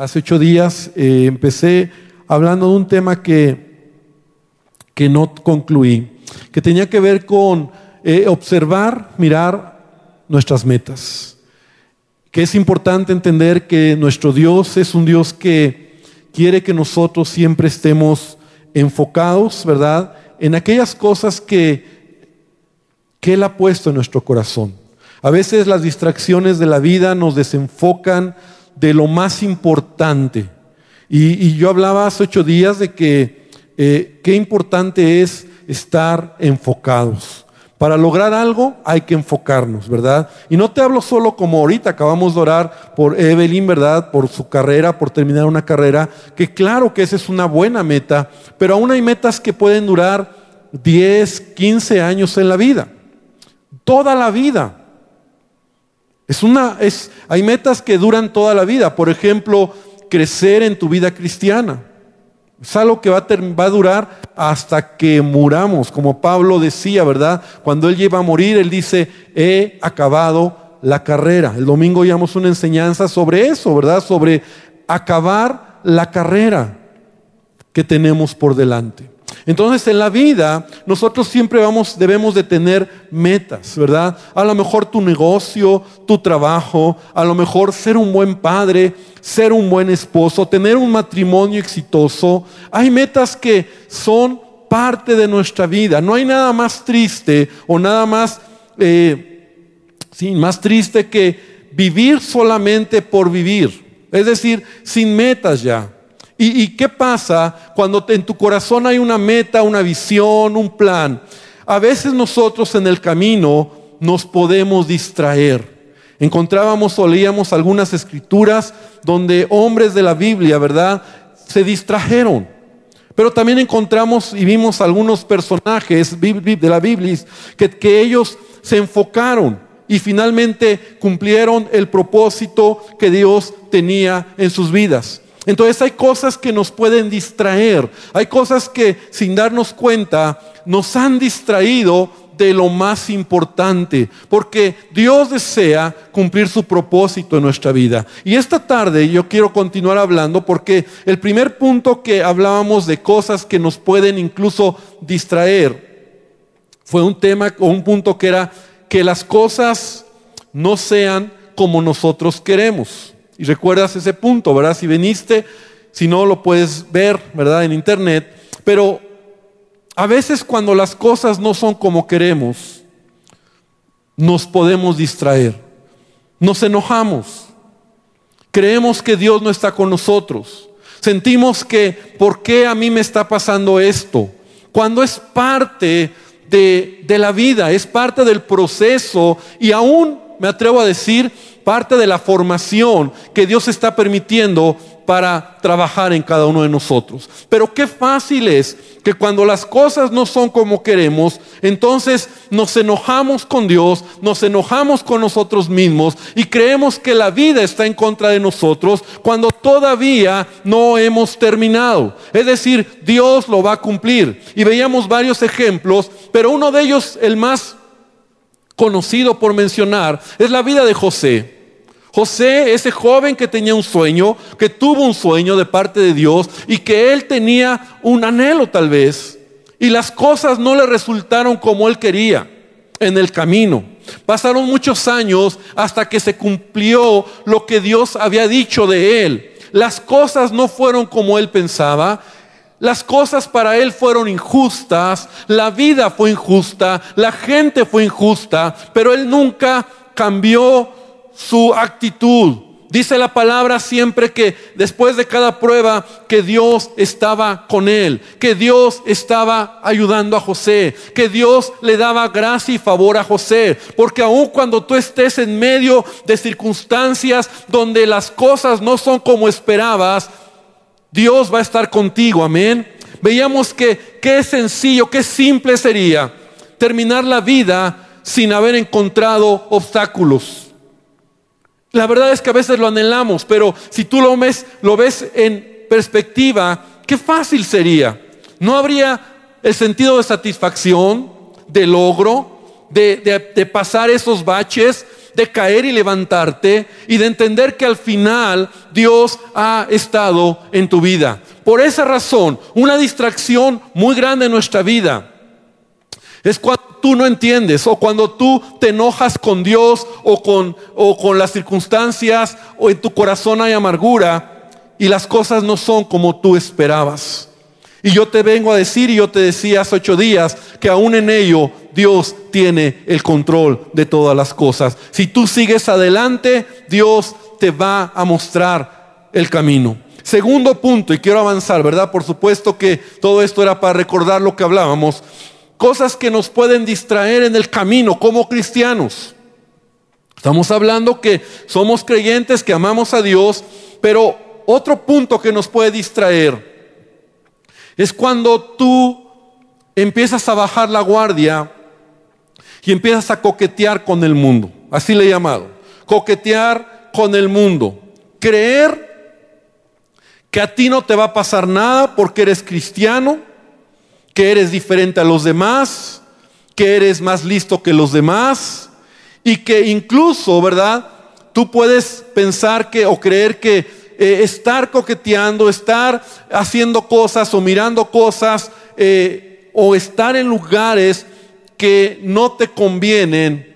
Hace ocho días eh, empecé hablando de un tema que, que no concluí, que tenía que ver con eh, observar, mirar nuestras metas. Que es importante entender que nuestro Dios es un Dios que quiere que nosotros siempre estemos enfocados, ¿verdad? En aquellas cosas que, que Él ha puesto en nuestro corazón. A veces las distracciones de la vida nos desenfocan de lo más importante. Y, yo hablaba hace ocho días de que eh, qué importante es estar enfocados. Para lograr algo hay que enfocarnos, ¿verdad? Y no te hablo solo como ahorita acabamos de orar por Evelyn, ¿verdad? Por su carrera, por terminar una carrera, que claro que esa es una buena meta, pero aún hay metas que pueden durar 10, 15 años en la vida. Toda la vida. Es una, es, hay metas que duran toda la vida. Por ejemplo, crecer en tu vida cristiana. Es algo que va a, va durar hasta que muramos, como Pablo decía, ¿verdad? Cuando él lleva a morir, él dice, he acabado la carrera. El domingo llevamos una enseñanza sobre eso, ¿verdad? Sobre acabar la carrera que tenemos por delante. Entonces en la vida nosotros siempre vamos, debemos de tener metas, ¿verdad? A lo mejor tu negocio, tu trabajo, a lo mejor ser un buen padre, ser un buen esposo, tener un matrimonio exitoso. Hay metas que son parte de nuestra vida. No hay nada más triste o nada más, eh, más triste que vivir solamente por vivir. Es decir, sin metas ya. ¿Y, qué pasa cuando en tu corazón hay una meta, una visión, un plan? A veces nosotros en el camino nos podemos distraer. Encontrábamos o leíamos algunas escrituras donde hombres de la Biblia, ¿verdad? Se distrajeron. Pero también encontramos y vimos algunos personajes de la Biblia que, que ellos se enfocaron y finalmente cumplieron el propósito que Dios tenía en sus vidas. Entonces hay cosas que nos pueden distraer, hay cosas que sin darnos cuenta nos han distraído de lo más importante, porque Dios desea cumplir su propósito en nuestra vida. Y esta tarde yo quiero continuar hablando porque el primer punto que hablábamos de cosas que nos pueden incluso distraer fue un tema o un punto que era que las cosas no sean como nosotros queremos. Y recuerdas ese punto, ¿verdad? Si viniste, si no lo puedes ver, ¿verdad? En internet. Pero a veces cuando las cosas no son como queremos, nos podemos distraer. Nos enojamos. Creemos que Dios no está con nosotros. Sentimos que, ¿por qué a mí me está pasando esto? Cuando es parte de, de la vida, es parte del proceso y aún me atrevo a decir parte de la formación que Dios está permitiendo para trabajar en cada uno de nosotros. Pero qué fácil es que cuando las cosas no son como queremos, entonces nos enojamos con Dios, nos enojamos con nosotros mismos y creemos que la vida está en contra de nosotros cuando todavía no hemos terminado. Es decir, Dios lo va a cumplir. Y veíamos varios ejemplos, pero uno de ellos, el más conocido por mencionar es la vida de José. José, ese joven que tenía un sueño, que tuvo un sueño de parte de Dios y que él tenía un anhelo tal vez. Y las cosas no le resultaron como él quería en el camino. Pasaron muchos años hasta que se cumplió lo que Dios había dicho de él. Las cosas no fueron como él pensaba las cosas para él fueron injustas, la vida fue injusta, la gente fue injusta, pero él nunca cambió su actitud. Dice la palabra siempre que después de cada prueba que Dios estaba con él, que Dios estaba ayudando a José, que Dios le daba gracia y favor a José. Porque aun cuando tú estés en medio de circunstancias donde las cosas no son como esperabas, Dios va a estar contigo, amén. Veíamos que qué sencillo, qué simple sería terminar la vida sin haber encontrado obstáculos. La verdad es que a veces lo anhelamos, pero si tú lo ves, lo ves en perspectiva, qué fácil sería. No habría el sentido de satisfacción, de logro, de, de pasar esos baches, de caer y levantarte y de entender que al final Dios ha estado en tu vida. Por esa razón, una distracción muy grande en nuestra vida es cuando tú no entiendes o cuando tú te enojas con Dios o con, o con las circunstancias o en tu corazón hay amargura y las cosas no son como tú esperabas. Y yo te vengo a decir, y yo te decía hace ocho días, que aún en ello Dios tiene el control de todas las cosas. Si tú sigues adelante, Dios te va a mostrar el camino. Segundo punto, y quiero avanzar, ¿verdad? Por supuesto que todo esto era para recordar lo que hablábamos. Cosas que nos pueden distraer en el camino como cristianos. Estamos hablando que somos creyentes, que amamos a Dios, pero otro punto que nos puede distraer es cuando tú empiezas a bajar la guardia y empiezas a coquetear con el mundo. Así le he llamado. Coquetear con el mundo. Creer que a ti no te va a pasar nada porque eres cristiano, que eres diferente a los demás, que eres más listo que los demás y que incluso, ¿verdad? Tú puedes pensar que o creer que eh, estar coqueteando, estar haciendo cosas o mirando cosas eh, o estar en lugares que no te convienen,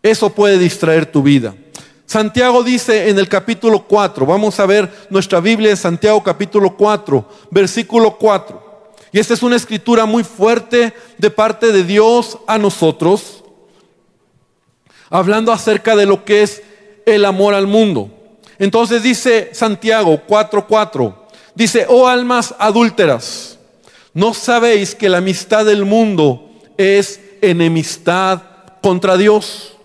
eso puede distraer tu vida. Santiago dice en el capítulo 4, vamos a ver nuestra Biblia en Santiago capítulo 4, versículo 4. Y esta es una escritura muy fuerte de parte de Dios a nosotros, hablando acerca de lo que es el amor al mundo. Entonces dice Santiago 4:4, dice, oh almas adúlteras, ¿no sabéis que la amistad del mundo es enemistad contra Dios?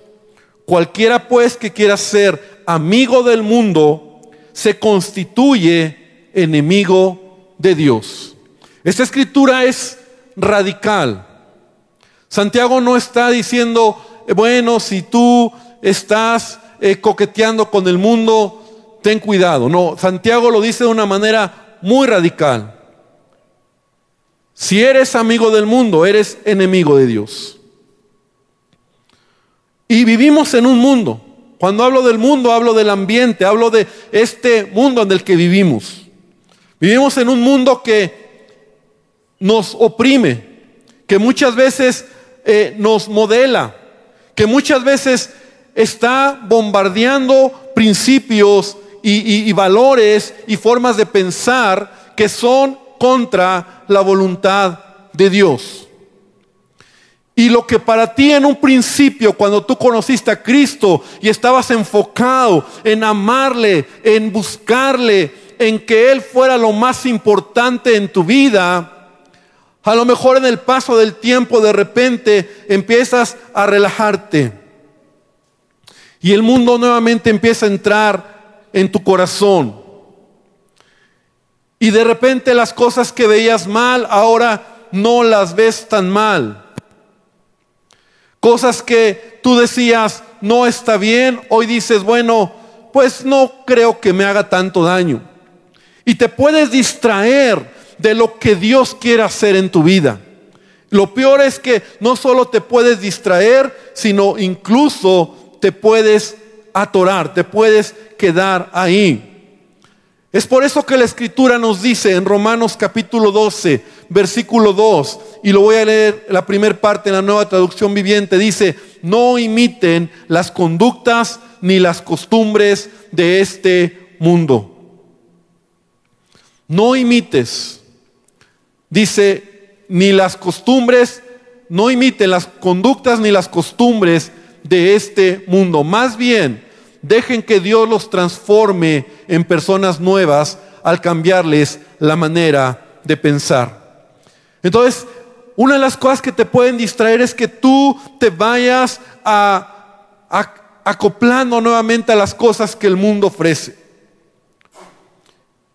Cualquiera pues que quiera ser amigo del mundo, se constituye enemigo de Dios. Esta escritura es radical. Santiago no está diciendo, bueno, si tú estás eh, coqueteando con el mundo, ten cuidado. No, Santiago lo dice de una manera muy radical. Si eres amigo del mundo, eres enemigo de Dios. Y vivimos en un mundo. Cuando hablo del mundo, hablo del ambiente, hablo de este mundo en el que vivimos. Vivimos en un mundo que nos oprime, que muchas veces eh, nos modela, que muchas veces está bombardeando principios y, valores y formas de pensar que son contra la voluntad de Dios. Y lo que para ti en un principio, cuando tú conociste a Cristo y estabas enfocado en amarle, en buscarle, en que Él fuera lo más importante en tu vida, a lo mejor en el paso del tiempo de repente empiezas a relajarte. Y el mundo nuevamente empieza a entrar en tu corazón. Y de repente las cosas que veías mal, ahora no las ves tan mal. Cosas que tú decías, no está bien, hoy dices, bueno, pues no creo que me haga tanto daño. Y te puedes distraer de lo que Dios quiere hacer en tu vida. Lo peor es que no solo te puedes distraer, sino incluso te puedes atorar, te puedes quedar ahí. Es por eso que la escritura nos dice en Romanos capítulo 12, versículo 2, y lo voy a leer la primera parte en la nueva traducción viviente, dice, no imiten las conductas ni las costumbres de este mundo. No imites, dice, ni las costumbres, no imiten las conductas ni las costumbres de este mundo. Más bien, Dejen que Dios los transforme en personas nuevas al cambiarles la manera de pensar. Entonces, una de las cosas que te pueden distraer es que tú te vayas acoplando nuevamente a las cosas que el mundo ofrece.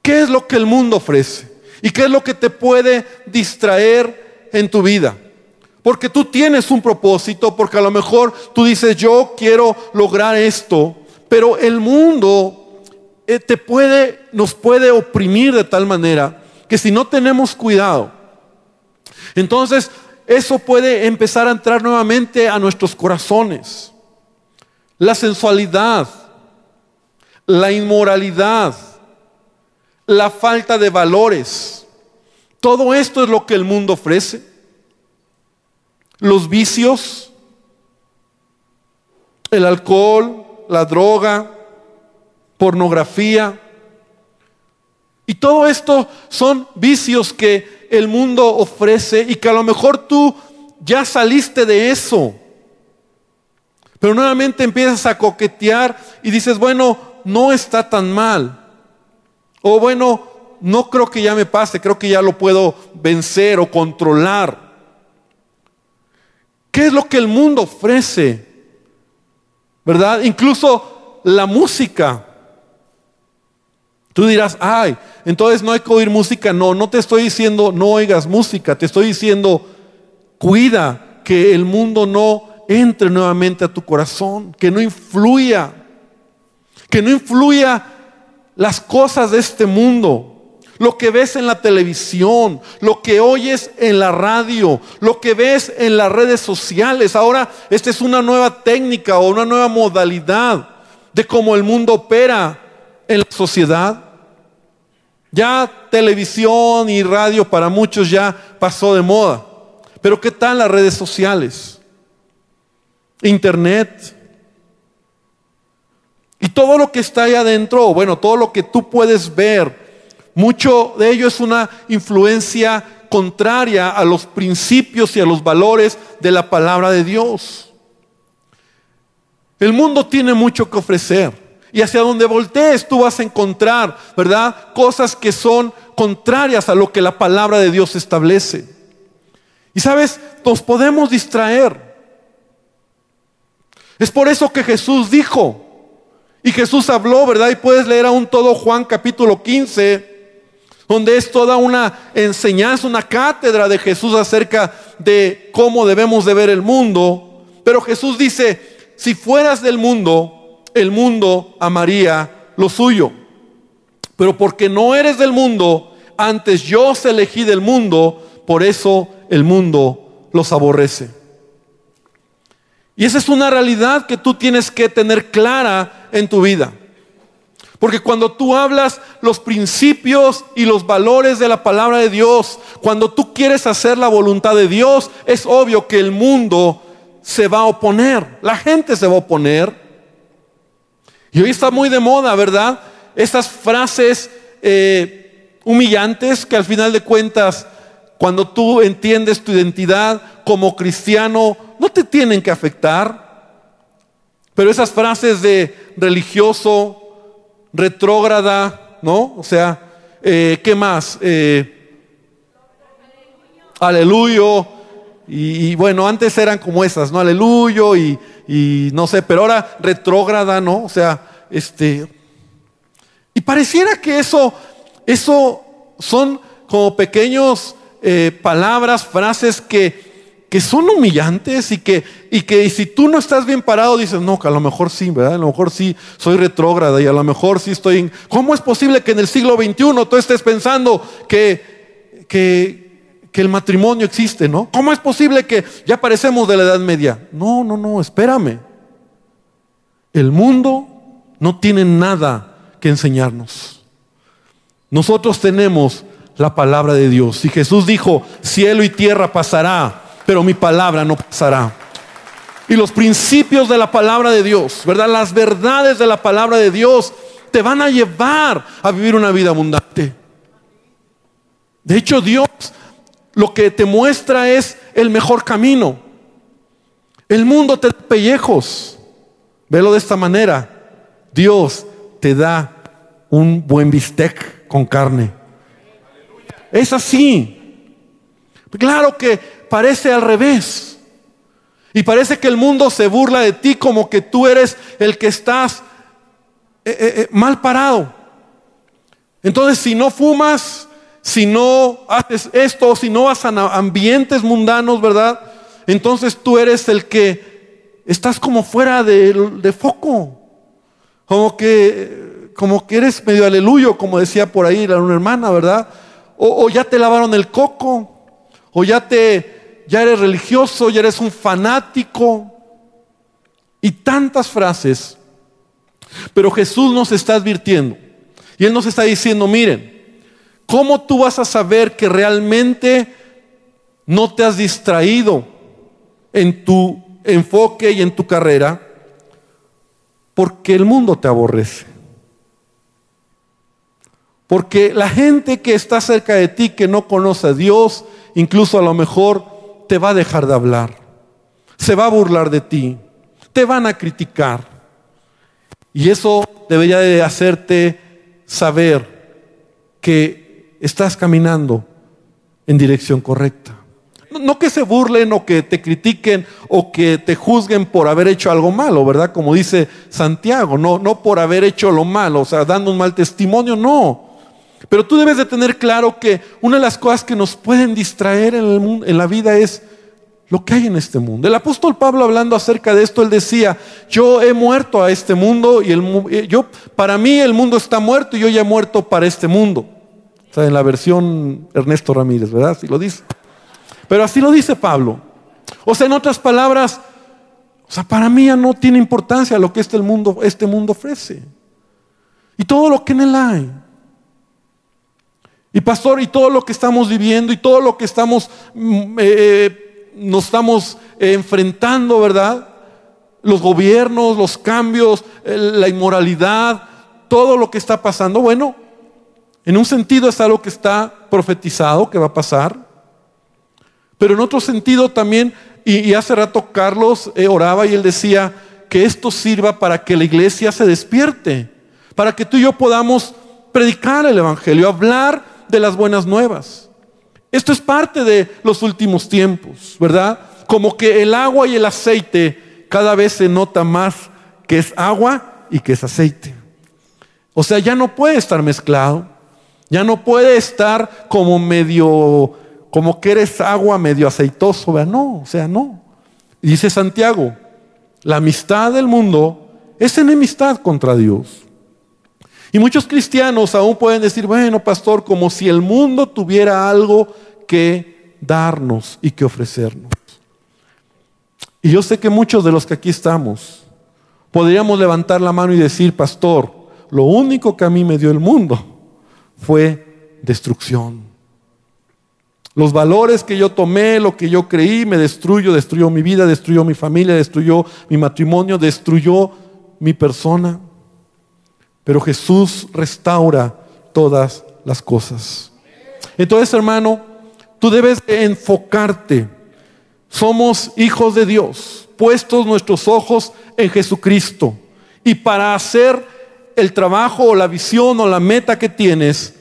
¿Qué es lo que el mundo ofrece? ¿Y qué es lo que te puede distraer en tu vida? Porque tú tienes un propósito, porque a lo mejor tú dices, yo quiero lograr esto, pero el mundo eh, te puede, nos puede oprimir de tal manera que si no tenemos cuidado, entonces eso puede empezar a entrar nuevamente a nuestros corazones. la sensualidad, la inmoralidad, la falta de valores. Todo esto es lo que el mundo ofrece. Los vicios, el alcohol, la droga, pornografía. Y todo esto son vicios que el mundo ofrece y que a lo mejor tú ya saliste de eso. Pero nuevamente empiezas a coquetear y dices, bueno, no está tan mal. O bueno, no creo que ya me pase, creo que ya lo puedo vencer o controlar. ¿Qué es lo que el mundo ofrece? ¿Verdad? Incluso la música. Tú dirás, ay, entonces no hay que oír música. No, no te estoy diciendo no oigas música, te estoy diciendo, cuida que el mundo no entre nuevamente a tu corazón, que no influya, que no influya las cosas de este mundo. Lo que ves en la televisión, lo que oyes en la radio, lo que ves en las redes sociales. Ahora, esta es una nueva técnica o una nueva modalidad de cómo el mundo opera en la sociedad. Ya televisión y radio para muchos ya pasó de moda. Pero ¿qué tal las redes sociales? internet. Y todo lo que está ahí adentro, bueno, todo lo que tú puedes ver, mucho de ello es una influencia contraria a los principios y a los valores de la palabra de Dios. El mundo tiene mucho que ofrecer. Y hacia donde voltees tú vas a encontrar, ¿verdad? Cosas que son contrarias a lo que la palabra de Dios establece. Y sabes, nos podemos distraer. Es por eso que Jesús dijo, y Jesús habló, ¿verdad? Y puedes leer aún todo Juan capítulo 15, donde es toda una enseñanza, una cátedra de Jesús acerca de cómo debemos de ver el mundo. Pero Jesús dice, si fueras del mundo, el mundo amaría lo suyo. Pero porque no eres del mundo, antes yo os elegí del mundo, por eso el mundo los aborrece. Y esa es una realidad que tú tienes que tener clara en tu vida. Porque cuando tú hablas los principios y los valores de la palabra de Dios, cuando tú quieres hacer la voluntad de Dios, es obvio que el mundo se va a oponer, la gente se va a oponer. Y hoy está muy de moda, ¿verdad? Esas frases eh, humillantes que al final de cuentas, cuando tú entiendes tu identidad como cristiano, no te tienen que afectar. Pero esas frases de religioso, retrógrada, ¿no? O sea, eh, ¿qué más? Eh, aleluyo. Y, bueno, antes eran como esas, ¿no? Aleluyo y, no sé, pero ahora retrógrada, ¿no? O sea, este... Y pareciera que eso, eso son como pequeños eh, palabras, frases que que son humillantes y que, y que si tú no estás bien parado dices, no, que a lo mejor sí, ¿verdad? A lo mejor sí soy retrógrada y a lo mejor sí estoy en... ¿Cómo es posible que en el siglo XXI tú estés pensando que, que, que el matrimonio existe, ¿no? ¿Cómo es posible que ya parecemos de la Edad Media? No, no, no, espérame. El mundo no tiene nada que enseñarnos. Nosotros tenemos la palabra de Dios. Y Jesús dijo, cielo y tierra pasará, pero mi palabra no pasará. Y los principios de la palabra de Dios, ¿verdad? Las verdades de la palabra de Dios te van a llevar a vivir una vida abundante. De hecho, Dios lo que te muestra es el mejor camino. El mundo te da pellejos. Velo de esta manera. Dios te da un buen bistec con carne. Es así. Claro que parece al revés. Y parece que el mundo se burla de ti como que tú eres el que estás eh, eh, eh, mal parado. Entonces, si no fumas, si no haces esto, si no vas a ambientes mundanos, ¿verdad? Entonces tú eres el que estás como fuera de, foco. Como que, como que eres medio aleluyo, como decía por ahí una hermana, ¿verdad? o ya te lavaron el coco, o ya te, ya eres religioso, ya eres un fanático. y tantas frases, pero Jesús nos está advirtiendo. Y Él nos está diciendo, miren, ¿cómo tú vas a saber que realmente no te has distraído en tu enfoque y en tu carrera? Porque el mundo te aborrece. Porque la gente que está cerca de ti, que no conoce a Dios, incluso a lo mejor te va a dejar de hablar. Se va a burlar de ti. Te van a criticar. Y eso debería de hacerte saber que estás caminando en dirección correcta. No que se burlen o que te critiquen o que te juzguen por haber hecho algo malo, ¿verdad? Como dice Santiago, no, no por haber hecho lo malo, o sea, dando un mal testimonio, no. Pero tú debes de tener claro que una de las cosas que nos pueden distraer en, el mundo, en la vida es lo que hay en este mundo. El apóstol Pablo hablando acerca de esto, él decía, yo he muerto a este mundo y eh, yo, para mí el mundo está muerto y yo ya he muerto para este mundo. O sea, en la versión Ernesto Ramírez, ¿verdad? Así lo dice. Pero así lo dice Pablo. O sea, en otras palabras, o sea, para mí ya no tiene importancia lo que este mundo, este mundo ofrece. Y todo lo que en él hay. Y pastor, y todo lo que estamos viviendo y todo lo que estamos mm, eh, eh nos estamos enfrentando, ¿verdad? Los gobiernos, los cambios, la inmoralidad, todo lo que está pasando. Bueno, en un sentido es algo que está profetizado, que va a pasar. Pero en otro sentido también, y, hace rato Carlos eh, oraba y él decía que esto sirva para que la iglesia se despierte, para que tú y yo podamos predicar el Evangelio, hablar de las buenas nuevas. Esto es parte de los últimos tiempos, ¿verdad? Como que el agua y el aceite cada vez se nota más que es agua y que es aceite. O sea, ya no puede estar mezclado, ya no puede estar como medio, como que eres agua medio aceitoso, ¿verdad? No, o sea, no. dice Santiago, la amistad del mundo es enemistad contra Dios. Y muchos cristianos aún pueden decir, bueno, pastor, como si el mundo tuviera algo que darnos y que ofrecernos. Y yo sé que muchos de los que aquí estamos podríamos levantar la mano y decir, pastor, lo único que a mí me dio el mundo fue destrucción. Los valores que yo tomé, lo que yo creí, me destruyó, destruyó mi vida, destruyó mi familia, destruyó mi matrimonio, destruyó mi persona. Pero Jesús restaura todas las cosas. Entonces, hermano, tú debes enfocarte. Somos hijos de Dios, puestos nuestros ojos en Jesucristo. Y para hacer el trabajo o la visión o la meta que tienes,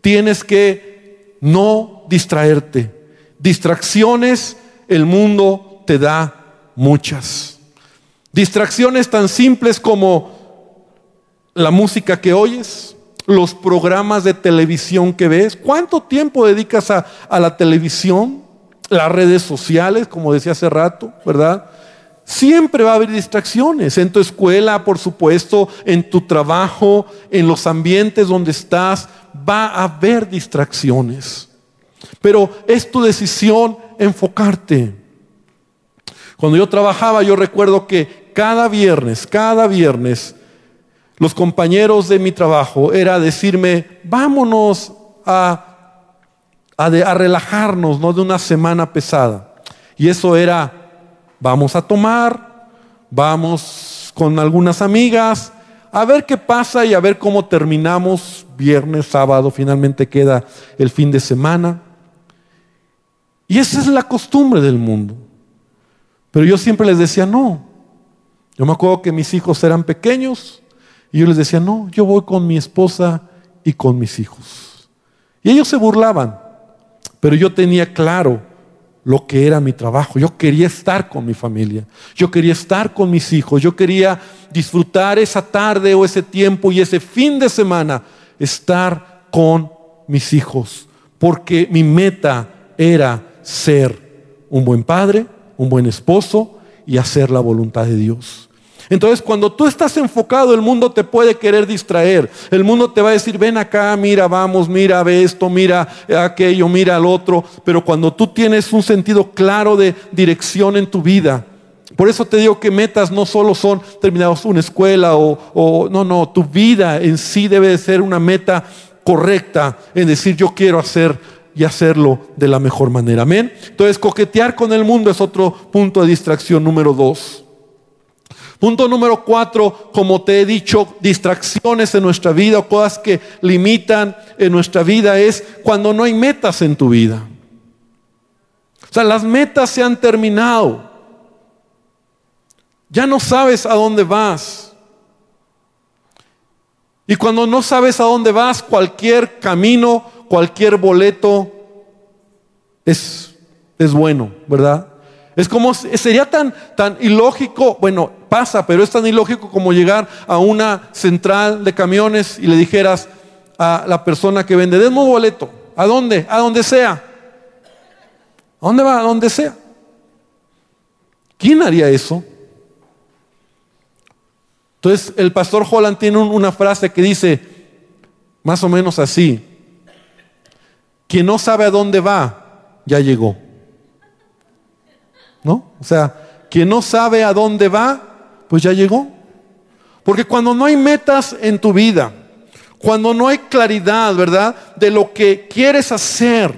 tienes que no distraerte. Distracciones, el mundo te da muchas. Distracciones tan simples como la música que oyes, los programas de televisión que ves, cuánto tiempo dedicas a, la televisión, las redes sociales, como decía hace rato, ¿verdad? Siempre va a haber distracciones en tu escuela, por supuesto, en tu trabajo, en los ambientes donde estás, va a haber distracciones. Pero es tu decisión enfocarte. Cuando yo trabajaba, yo recuerdo que cada viernes, cada viernes, los compañeros de mi trabajo era decirme, vámonos a, a, relajarnos ¿no? de una semana pesada. Y eso era, vamos a tomar, vamos con algunas amigas, a ver qué pasa y a ver cómo terminamos viernes, sábado, finalmente queda el fin de semana. Y esa es la costumbre del mundo. Pero yo siempre les decía, no. Yo me acuerdo que mis hijos eran pequeños y yo les decía, no, yo voy con mi esposa y con mis hijos. Y ellos se burlaban, pero yo tenía claro lo que era mi trabajo. Yo quería estar con mi familia, yo quería estar con mis hijos, yo quería disfrutar esa tarde o ese tiempo y ese fin de semana, estar con mis hijos, porque mi meta era ser un buen padre, un buen esposo y hacer la voluntad de Dios. Entonces, cuando tú estás enfocado, el mundo te puede querer distraer. El mundo te va a decir, ven acá, mira, vamos, mira, ve esto, mira aquello, mira al otro. Pero cuando tú tienes un sentido claro de dirección en tu vida, Por eso te digo que metas no solo son terminados una escuela o, o, no, no, tu vida en sí debe de ser una meta correcta en decir yo quiero hacer y hacerlo de la mejor manera. Amén. Entonces coquetear con el mundo es otro punto de distracción número dos. Punto número cuatro, como te he dicho, distracciones en nuestra vida o cosas que limitan en nuestra vida es cuando no hay metas en tu vida. O sea, las metas se han terminado. Ya no sabes a dónde vas. Y cuando no sabes a dónde vas, cualquier camino, cualquier boleto es, es bueno, ¿verdad? Es como, sería tan, tan ilógico, bueno, pasa, pero es tan ilógico como llegar a una central de camiones y le dijeras a la persona que vende, denme un boleto, ¿a dónde? A donde sea. ¿A dónde va? A donde sea. ¿Quién haría eso? Entonces el pastor Holland tiene una frase que dice más o menos así, quien no sabe a dónde va, ya llegó. ¿No? O sea, quien no sabe a dónde va, pues ya llegó. Porque cuando no hay metas en tu vida, cuando no hay claridad, ¿verdad? De lo que quieres hacer,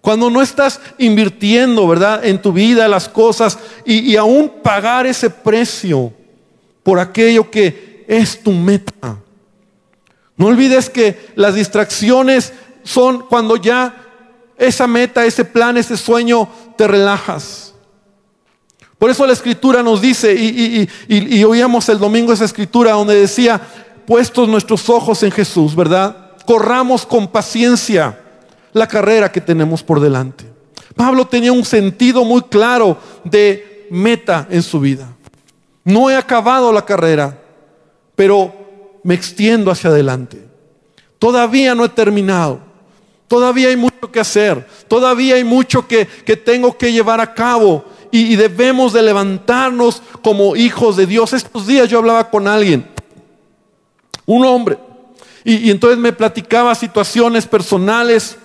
cuando no estás invirtiendo, ¿verdad? En tu vida las cosas y, y aún pagar ese precio por aquello que es tu meta. No olvides que las distracciones son cuando ya esa meta, ese plan, ese sueño te relajas. Por eso la escritura nos dice, y, oíamos el domingo esa escritura donde decía, puestos nuestros ojos en Jesús, ¿verdad? Corramos con paciencia la carrera que tenemos por delante. Pablo tenía un sentido muy claro de meta en su vida. No he acabado la carrera, pero me extiendo hacia adelante. Todavía no he terminado. Todavía hay mucho que hacer. Todavía hay mucho que, que tengo que llevar a cabo y, debemos de levantarnos como hijos de Dios. Estos días yo hablaba con alguien, un hombre, y, entonces me platicaba situaciones personales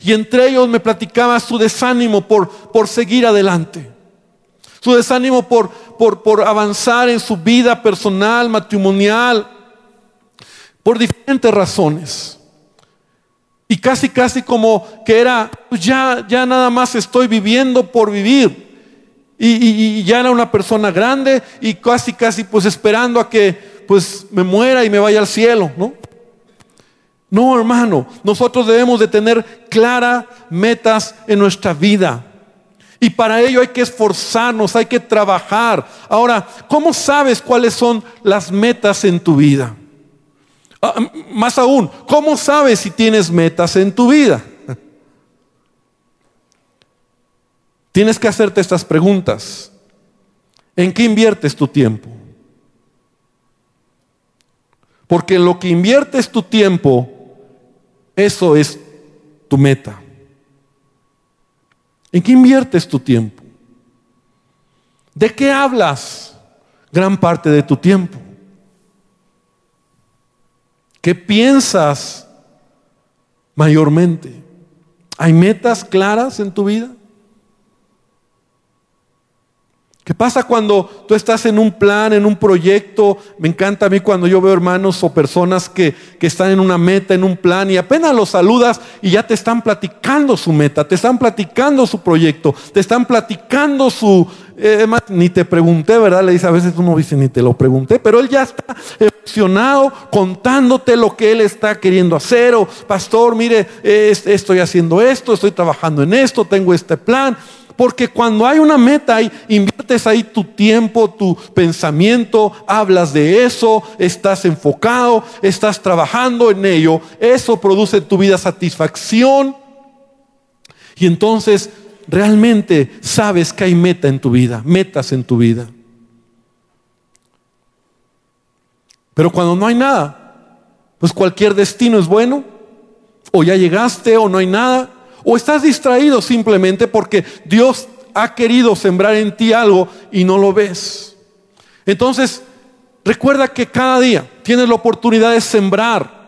y entre ellos me platicaba su desánimo por, por seguir adelante. Su desánimo por, por, por avanzar en su vida personal, matrimonial, por diferentes razones. Y casi, casi como que era, pues ya, ya nada más estoy viviendo por vivir. Y, ya era una persona grande y casi, casi pues esperando a que pues me muera y me vaya al cielo, ¿no? No, hermano, nosotros debemos de tener claras metas en nuestra vida. Y para ello hay que esforzarnos, hay que trabajar. Ahora, ¿cómo sabes cuáles son las metas en tu vida? Ah, más aún, ¿cómo sabes si tienes metas en tu vida? Tienes que hacerte estas preguntas. ¿En qué inviertes tu tiempo? Porque en lo que inviertes tu tiempo, eso es tu meta. ¿En qué inviertes tu tiempo? ¿De qué hablas gran parte de tu tiempo? ¿Qué piensas mayormente? ¿Hay metas claras en tu vida? ¿Qué pasa cuando tú estás en un plan, en un proyecto? Me encanta a mí cuando yo veo hermanos o personas que, están en una meta, en un plan, y apenas los saludas y ya te están platicando su meta, te están platicando su proyecto, te están platicando su... Eh, ni te pregunté, ¿verdad? Le dice, a veces uno dice, ni te lo pregunté, pero él ya está emocionado contándote lo que él está queriendo hacer. O, pastor, mire, estoy haciendo esto, estoy trabajando en esto, tengo este plan. Porque cuando hay una meta, inviertes ahí tu tiempo, tu pensamiento, hablas de eso, estás enfocado, estás trabajando en ello, eso produce en tu vida satisfacción. Y entonces realmente sabes que hay meta en tu vida, metas en tu vida. Pero cuando no hay nada, pues cualquier destino es bueno, o ya llegaste o no hay nada, o estás distraído simplemente porque Dios ha querido sembrar en ti algo y no lo ves. Entonces, recuerda que cada día tienes la oportunidad de sembrar.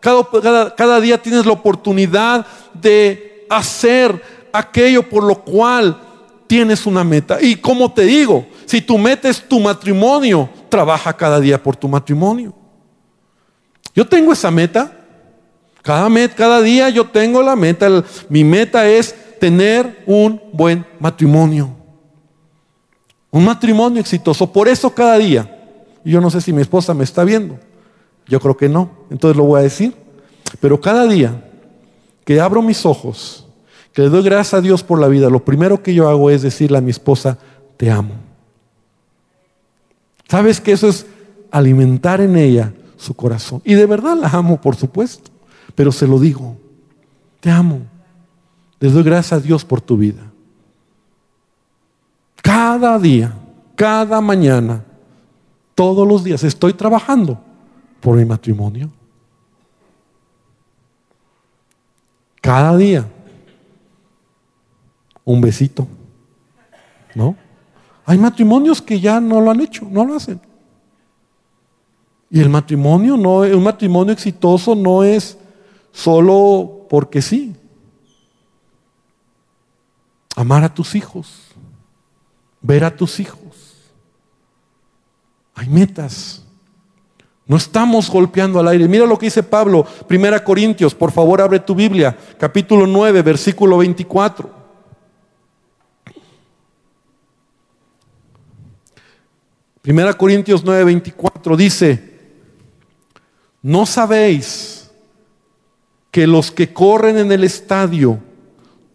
Cada, día tienes la oportunidad de hacer aquello por lo cual tienes una meta. Y como te digo, si tu meta es tu matrimonio, trabaja cada día por tu matrimonio. Yo tengo esa meta. Cada, cada día yo tengo la meta. Mi meta es tener un buen matrimonio. Un matrimonio exitoso. Por eso cada día. Yo no sé si mi esposa me está viendo. Yo creo que no. Entonces lo voy a decir. Pero cada día que abro mis ojos, que le doy gracias a Dios por la vida, lo primero que yo hago es decirle a mi esposa, te amo. ¿Sabes que eso es alimentar en ella su corazón? Y de verdad la amo, por supuesto. Pero se lo digo, te amo. Le doy gracias a Dios por tu vida. Cada día, cada mañana, todos los días estoy trabajando por mi matrimonio. Cada día. Un besito. ¿No? Hay matrimonios que ya no lo han hecho, no lo hacen. Y el matrimonio no un matrimonio exitoso no es solo porque sí. Amar a tus hijos, ver a tus hijos. Hay metas. No estamos golpeando al aire. Mira lo que dice Pablo, Primera Corintios, por favor abre tu Biblia, capítulo 9, versículo 24. Primera Corintios 9, 24 dice, ¿no sabéis que los que corren en el estadio,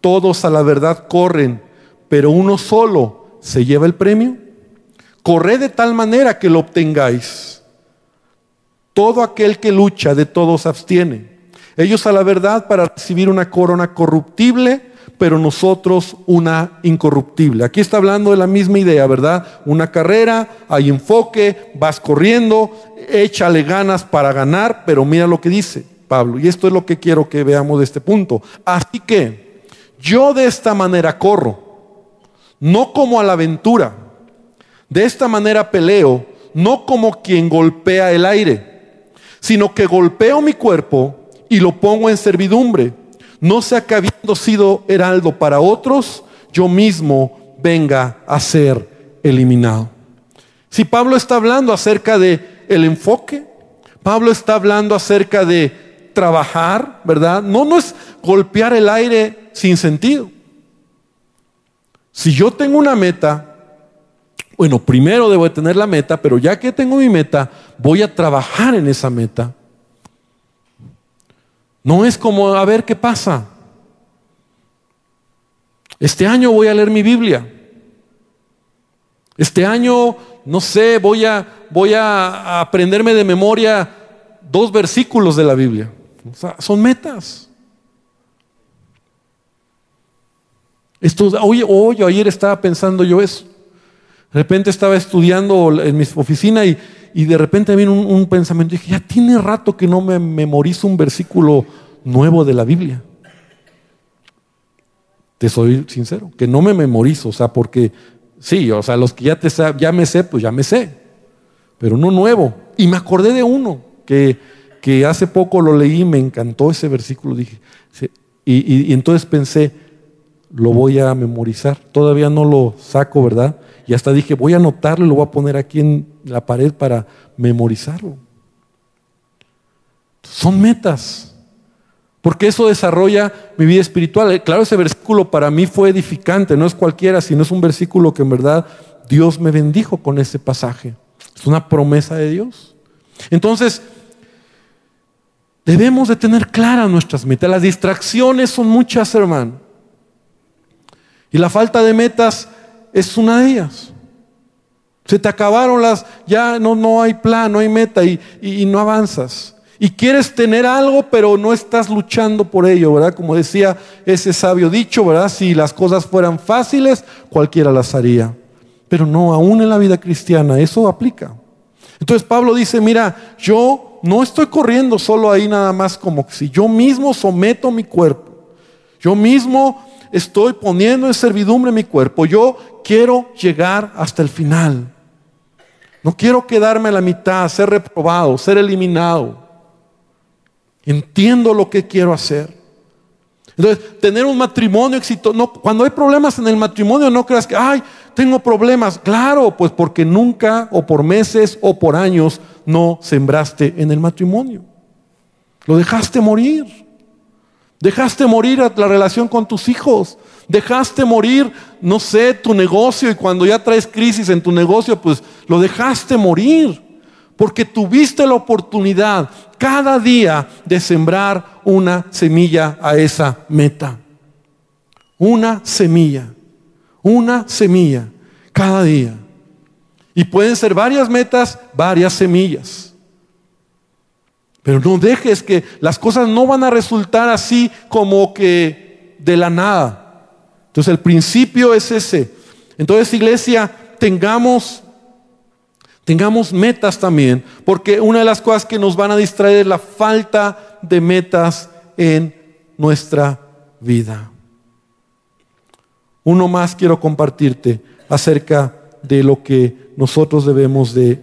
todos a la verdad corren, pero uno solo se lleva el premio? Corred de tal manera que lo obtengáis. Todo aquel que lucha de todos abstiene. Ellos a la verdad para recibir una corona corruptible, pero nosotros una incorruptible. Aquí está hablando de la misma idea, ¿verdad? Una carrera, hay enfoque, vas corriendo, échale ganas para ganar, pero mira lo que dice Pablo, y esto es lo que quiero que veamos de este punto. Así que yo de esta manera corro, no como a la aventura, de esta manera peleo, no como quien golpea el aire sino que golpeo mi cuerpo y lo pongo en servidumbre. No sea que habiendo sido heraldo para otros, yo mismo venga a ser eliminado. Si Pablo está hablando acerca de el enfoque, Pablo está hablando acerca de trabajar, ¿verdad? No, no es golpear el aire sin sentido. Si yo tengo una meta, bueno, primero debo de tener la meta, pero ya que tengo mi meta, voy a trabajar en esa meta. No es como a ver qué pasa. Este año voy a leer mi Biblia. Este año, no sé, voy a, voy a aprenderme de memoria dos versículos de la Biblia. Son metas. Esto, oye, ayer estaba pensando yo eso. De repente estaba estudiando en mi oficina y, de repente un, un, pensamiento. Dije, ya tiene rato que no me memorizo un versículo nuevo de la Biblia. Te soy sincero, que no me memorizo, o sea, porque sí, o sea, los que ya, te, ya me sé, pues ya me sé, pero no nuevo. Y me acordé de uno que, que hace poco lo leí, me encantó ese versículo, dije, y entonces pensé, lo voy a memorizar. Todavía no lo saco, ¿verdad? Y hasta dije, voy a anotarlo y lo voy a poner aquí en la pared para memorizarlo. Son metas. Porque eso desarrolla mi vida espiritual. Eh, claro, ese versículo para mí fue edificante, no es cualquiera, sino es un versículo que en verdad Dios me bendijo con ese pasaje. Es una promesa de Dios. Entonces, debemos de tener claras nuestras metas. Las distracciones son muchas, hermano. Y la falta de metas es una de ellas. Se te acabaron las, ya no, no hay plan, no hay meta y, y, no avanzas. Y quieres tener algo, pero no estás luchando por ello, ¿verdad? Como decía ese sabio dicho, ¿verdad? Si las cosas fueran fáciles, cualquiera las haría. Pero no, aún en la vida cristiana, eso aplica. Entonces Pablo dice, mira, yo no estoy corriendo solo ahí nada más como si yo mismo someto mi cuerpo. Yo mismo estoy poniendo en servidumbre mi cuerpo. Yo quiero llegar hasta el final. No quiero quedarme a la mitad, ser reprobado, ser eliminado. Entiendo lo que quiero hacer. Entonces, tener un matrimonio exitoso, no, cuando hay problemas en el matrimonio, no creas que, ay, tengo problemas. Claro, pues porque nunca o por meses o por años no sembraste en el matrimonio. Lo dejaste morir. Dejaste morir la relación con tus hijos. Dejaste morir, no sé, tu negocio y cuando ya traes crisis en tu negocio, pues lo dejaste morir. Porque tuviste la oportunidad cada día de sembrar una semilla a esa meta. Una semilla. Una semilla cada día. Y pueden ser varias metas, varias semillas. Pero no dejes que las cosas no van a resultar así como que de la nada. Entonces el principio es ese. Entonces iglesia, tengamos tengamos metas también, porque una de las cosas que nos van a distraer es la falta de metas en nuestra vida. Uno más quiero compartirte acerca de lo que nosotros debemos de,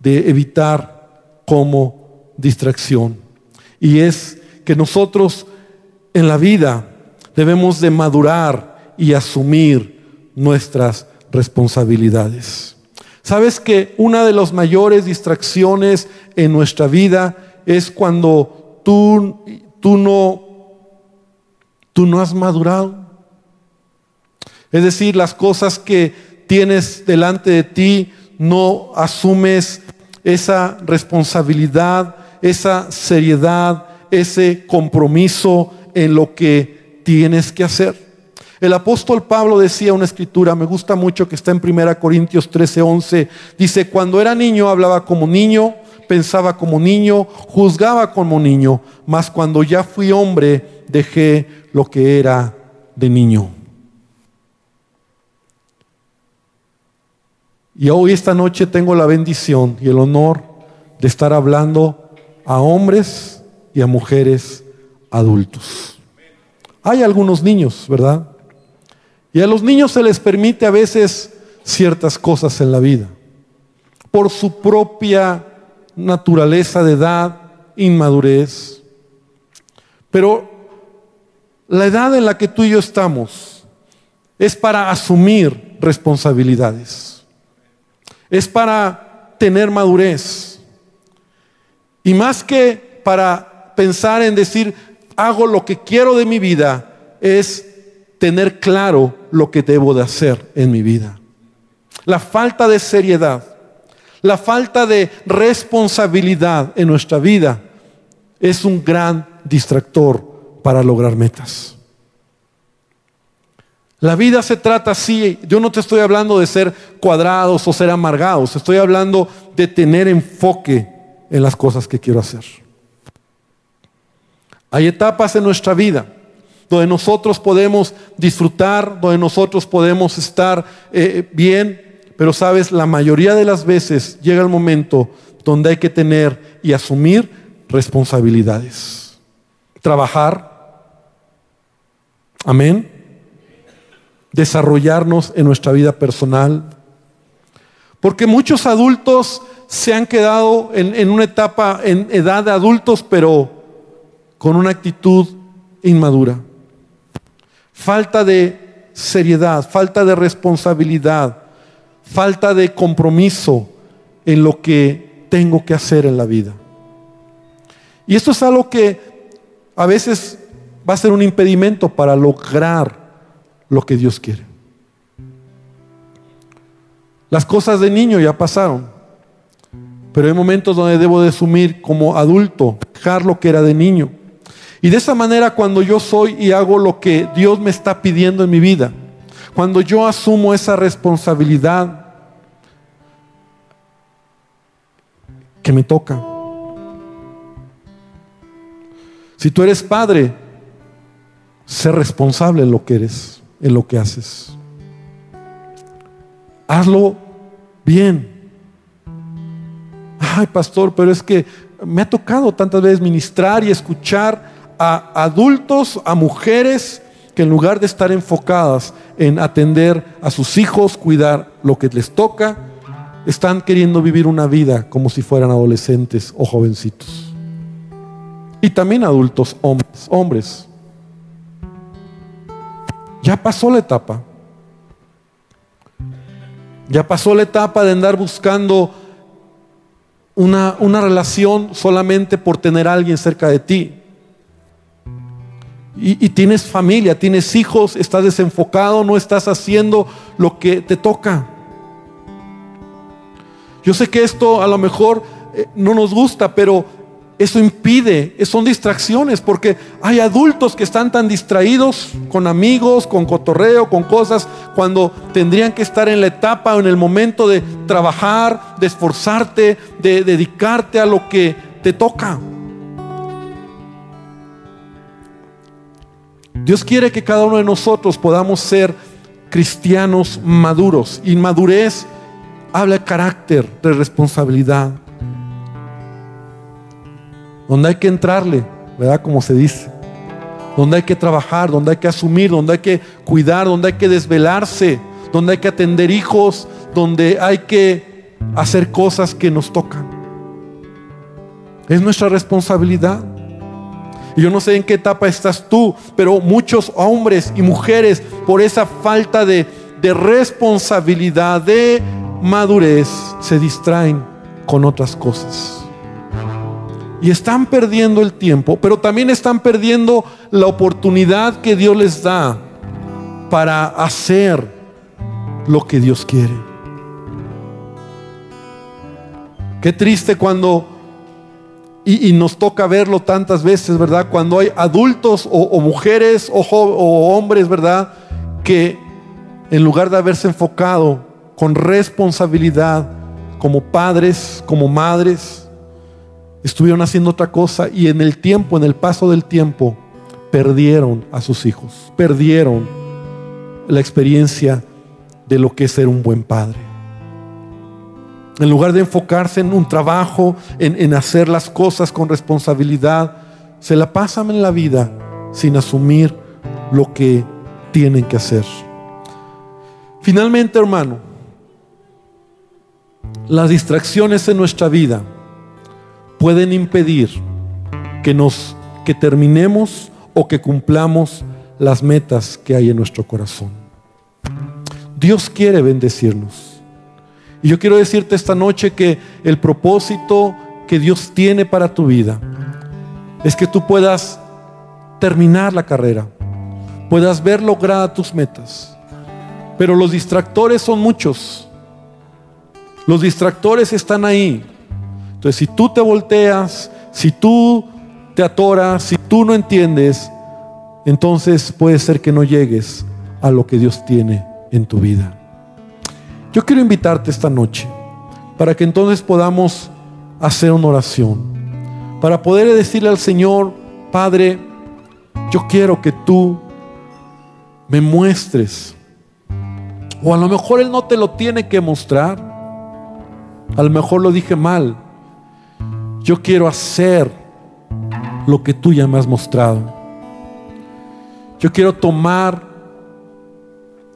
de evitar como distracción. Y es que nosotros en la vida debemos de madurar y asumir nuestras responsabilidades. ¿Sabes que una de las mayores distracciones en nuestra vida es cuando tú, tú, no, tú no has madurado? Es decir, las cosas que tienes delante de ti no asumes esa responsabilidad esa seriedad, ese compromiso en lo que tienes que hacer. El apóstol Pablo decía una escritura, me gusta mucho que está en 1 Corintios 13, 11, dice, cuando era niño hablaba como niño, pensaba como niño, juzgaba como niño, mas cuando ya fui hombre dejé lo que era de niño. Y hoy esta noche tengo la bendición y el honor de estar hablando a hombres y a mujeres adultos. Hay algunos niños, ¿verdad? Y a los niños se les permite a veces ciertas cosas en la vida, por su propia naturaleza de edad, inmadurez. Pero la edad en la que tú y yo estamos es para asumir responsabilidades, es para tener madurez y más que para pensar en decir, hago lo que quiero de mi vida, es tener claro lo que debo de hacer en mi vida. La falta de seriedad, la falta de responsabilidad en nuestra vida es un gran distractor para lograr metas. La vida se trata así. Yo no te estoy hablando de ser cuadrados o ser amargados. Estoy hablando de tener enfoque en las cosas que quiero hacer. Hay etapas en nuestra vida donde nosotros podemos disfrutar, donde nosotros podemos estar eh, bien, pero sabes, la mayoría de las veces llega el momento donde hay que tener y asumir responsabilidades. Trabajar, amén, desarrollarnos en nuestra vida personal, porque muchos adultos se han quedado en, una etapa, en edad de adultos, pero con una actitud inmadura. Falta de seriedad, falta de responsabilidad, falta de compromiso en lo que tengo que hacer en la vida. Y esto es algo que a veces va a ser un impedimento para lograr lo que Dios quiere. Las cosas de niño ya pasaron. Pero hay momentos donde debo de asumir como adulto, dejar lo que era de niño. Y de esa manera cuando yo soy y hago lo que Dios me está pidiendo en mi vida, cuando yo asumo esa responsabilidad que me toca. Si tú eres padre, sé responsable en lo que eres, en lo que haces. Hazlo bien ay pastor, pero es que me ha tocado tantas veces ministrar y escuchar a adultos, a mujeres que en lugar de estar enfocadas en atender a sus hijos, cuidar lo que les toca, están queriendo vivir una vida como si fueran adolescentes o jovencitos. Y también adultos hombres, hombres. Ya pasó la etapa. Ya pasó la etapa de andar buscando una, una relación solamente por tener a alguien cerca de ti. Y, y, tienes familia, tienes hijos, estás desenfocado, no estás haciendo lo que te toca. Yo sé que esto a lo mejor eh, no nos gusta, pero eso impide, son distracciones, porque hay adultos que están tan distraídos con amigos, con cotorreo, con cosas, cuando tendrían que estar en la etapa o en el momento de trabajar, de esforzarte, de dedicarte a lo que te toca. Dios quiere que cada uno de nosotros podamos ser cristianos maduros. Y madurez habla de carácter, de responsabilidad donde hay que entrarle, ¿verdad? Como se dice. Donde hay que trabajar, donde hay que asumir, donde hay que cuidar, donde hay que desvelarse, donde hay que atender hijos, donde hay que hacer cosas que nos tocan. Es nuestra responsabilidad. Y yo no sé en qué etapa estás tú, pero muchos hombres y mujeres, por esa falta de, de responsabilidad, de madurez, se distraen con otras cosas. Y están perdiendo el tiempo, pero también están perdiendo la oportunidad que Dios les da para hacer lo que Dios quiere. Qué triste cuando, y, nos toca verlo tantas veces, ¿verdad? Cuando hay adultos o, mujeres o, o hombres, ¿verdad? Que en lugar de haberse enfocado con responsabilidad como padres, como madres, estuvieron haciendo otra cosa y en el tiempo, en el paso del tiempo, perdieron a sus hijos, perdieron la experiencia de lo que es ser un buen padre. En lugar de enfocarse en un trabajo, en, hacer las cosas con responsabilidad, se la pasan en la vida sin asumir lo que tienen que hacer. Finalmente, hermano, las distracciones en nuestra vida pueden impedir que nos que terminemos o que cumplamos las metas que hay en nuestro corazón. Dios quiere bendecirnos. Y yo quiero decirte esta noche que el propósito que Dios tiene para tu vida es que tú puedas terminar la carrera, puedas ver logradas tus metas. Pero los distractores son muchos. Los distractores están ahí entonces, si tú te volteas, si tú te atoras, si tú no entiendes, entonces puede ser que no llegues a lo que Dios tiene en tu vida. Yo quiero invitarte esta noche para que entonces podamos hacer una oración, para poder decirle al Señor, Padre, yo quiero que tú me muestres, o a lo mejor Él no te lo tiene que mostrar, a lo mejor lo dije mal, yo quiero hacer lo que tú ya me has mostrado. Yo quiero tomar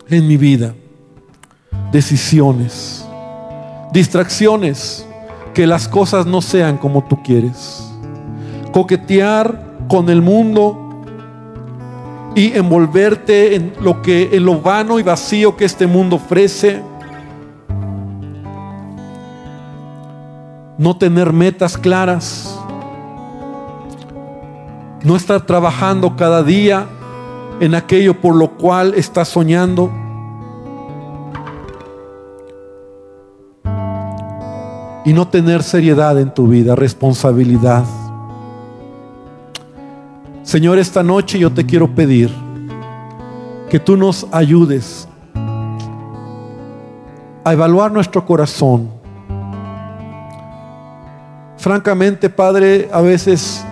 en mi vida decisiones, distracciones, que las cosas no sean como tú quieres. Coquetear con el mundo y envolverte en lo que en lo vano y vacío que este mundo ofrece no tener metas claras, no estar trabajando cada día en aquello por lo cual estás soñando. Y no tener seriedad en tu vida, responsabilidad. Señor, esta noche yo te quiero pedir que tú nos ayudes a evaluar nuestro corazón Francamente, Padre, a veces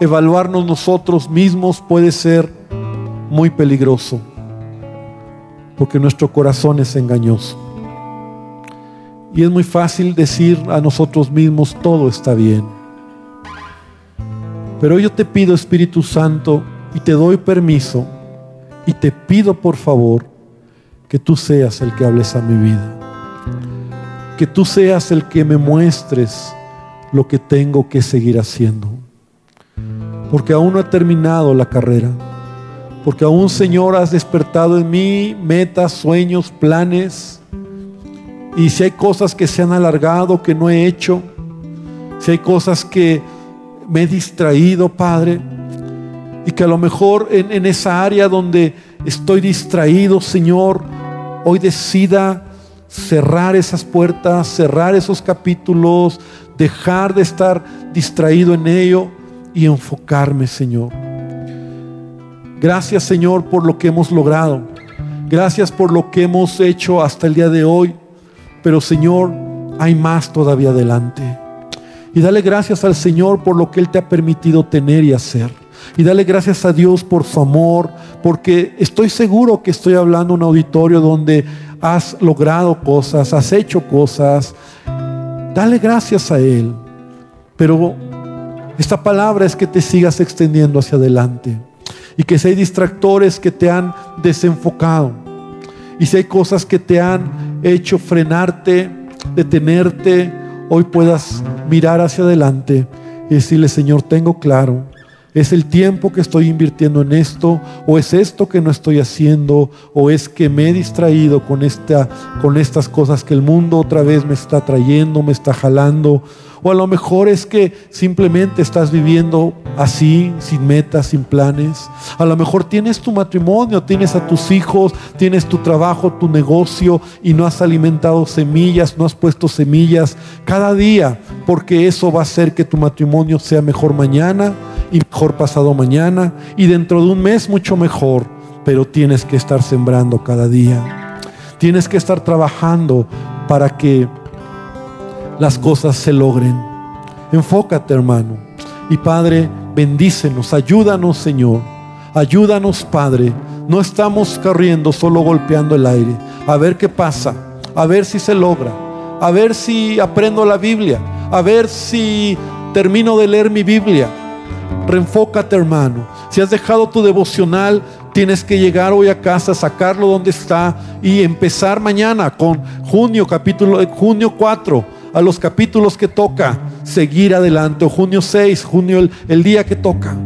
evaluarnos nosotros mismos puede ser muy peligroso, porque nuestro corazón es engañoso. Y es muy fácil decir a nosotros mismos, todo está bien. Pero yo te pido, Espíritu Santo, y te doy permiso, y te pido por favor, que tú seas el que hables a mi vida. Que tú seas el que me muestres lo que tengo que seguir haciendo. Porque aún no he terminado la carrera. Porque aún, Señor, has despertado en mí metas, sueños, planes. Y si hay cosas que se han alargado, que no he hecho, si hay cosas que me he distraído, Padre, y que a lo mejor en, en esa área donde estoy distraído, Señor, hoy decida cerrar esas puertas, cerrar esos capítulos, dejar de estar distraído en ello y enfocarme, Señor. Gracias, Señor, por lo que hemos logrado. Gracias por lo que hemos hecho hasta el día de hoy. Pero, Señor, hay más todavía adelante. Y dale gracias al Señor por lo que Él te ha permitido tener y hacer. Y dale gracias a Dios por su amor, porque estoy seguro que estoy hablando en un auditorio donde has logrado cosas, has hecho cosas. Dale gracias a Él. Pero esta palabra es que te sigas extendiendo hacia adelante. Y que si hay distractores que te han desenfocado. Y si hay cosas que te han hecho frenarte, detenerte, hoy puedas mirar hacia adelante y decirle, Señor, tengo claro ¿Es el tiempo que estoy invirtiendo en esto? ¿O es esto que no estoy haciendo? ¿O es que me he distraído con, esta, con estas cosas que el mundo otra vez me está trayendo, me está jalando? O a lo mejor es que simplemente estás viviendo así, sin metas, sin planes. A lo mejor tienes tu matrimonio, tienes a tus hijos, tienes tu trabajo, tu negocio y no has alimentado semillas, no has puesto semillas cada día, porque eso va a hacer que tu matrimonio sea mejor mañana y mejor pasado mañana y dentro de un mes mucho mejor. Pero tienes que estar sembrando cada día. Tienes que estar trabajando para que las cosas se logren. Enfócate, hermano. Y Padre, bendícenos, ayúdanos, Señor. Ayúdanos, Padre. No estamos corriendo, solo golpeando el aire. A ver qué pasa. A ver si se logra. A ver si aprendo la Biblia. A ver si termino de leer mi Biblia. Reenfócate, hermano. Si has dejado tu devocional, tienes que llegar hoy a casa, sacarlo donde está y empezar mañana con junio, capítulo, junio 4 a los capítulos que toca, seguir adelante. O junio 6, junio el, el día que toca.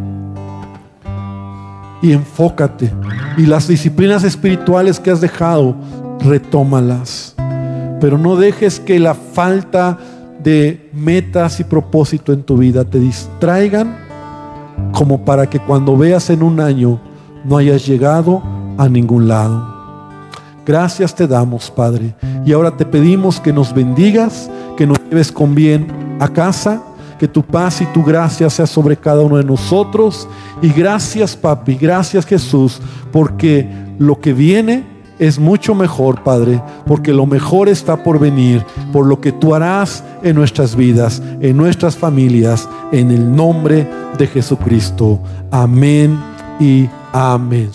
Y enfócate. Y las disciplinas espirituales que has dejado, retómalas. Pero no dejes que la falta de metas y propósito en tu vida te distraigan como para que cuando veas en un año no hayas llegado a ningún lado. Gracias te damos, Padre. Y ahora te pedimos que nos bendigas que nos lleves con bien a casa, que tu paz y tu gracia sea sobre cada uno de nosotros. Y gracias, papi, gracias Jesús, porque lo que viene es mucho mejor, Padre, porque lo mejor está por venir, por lo que tú harás en nuestras vidas, en nuestras familias, en el nombre de Jesucristo. Amén y amén.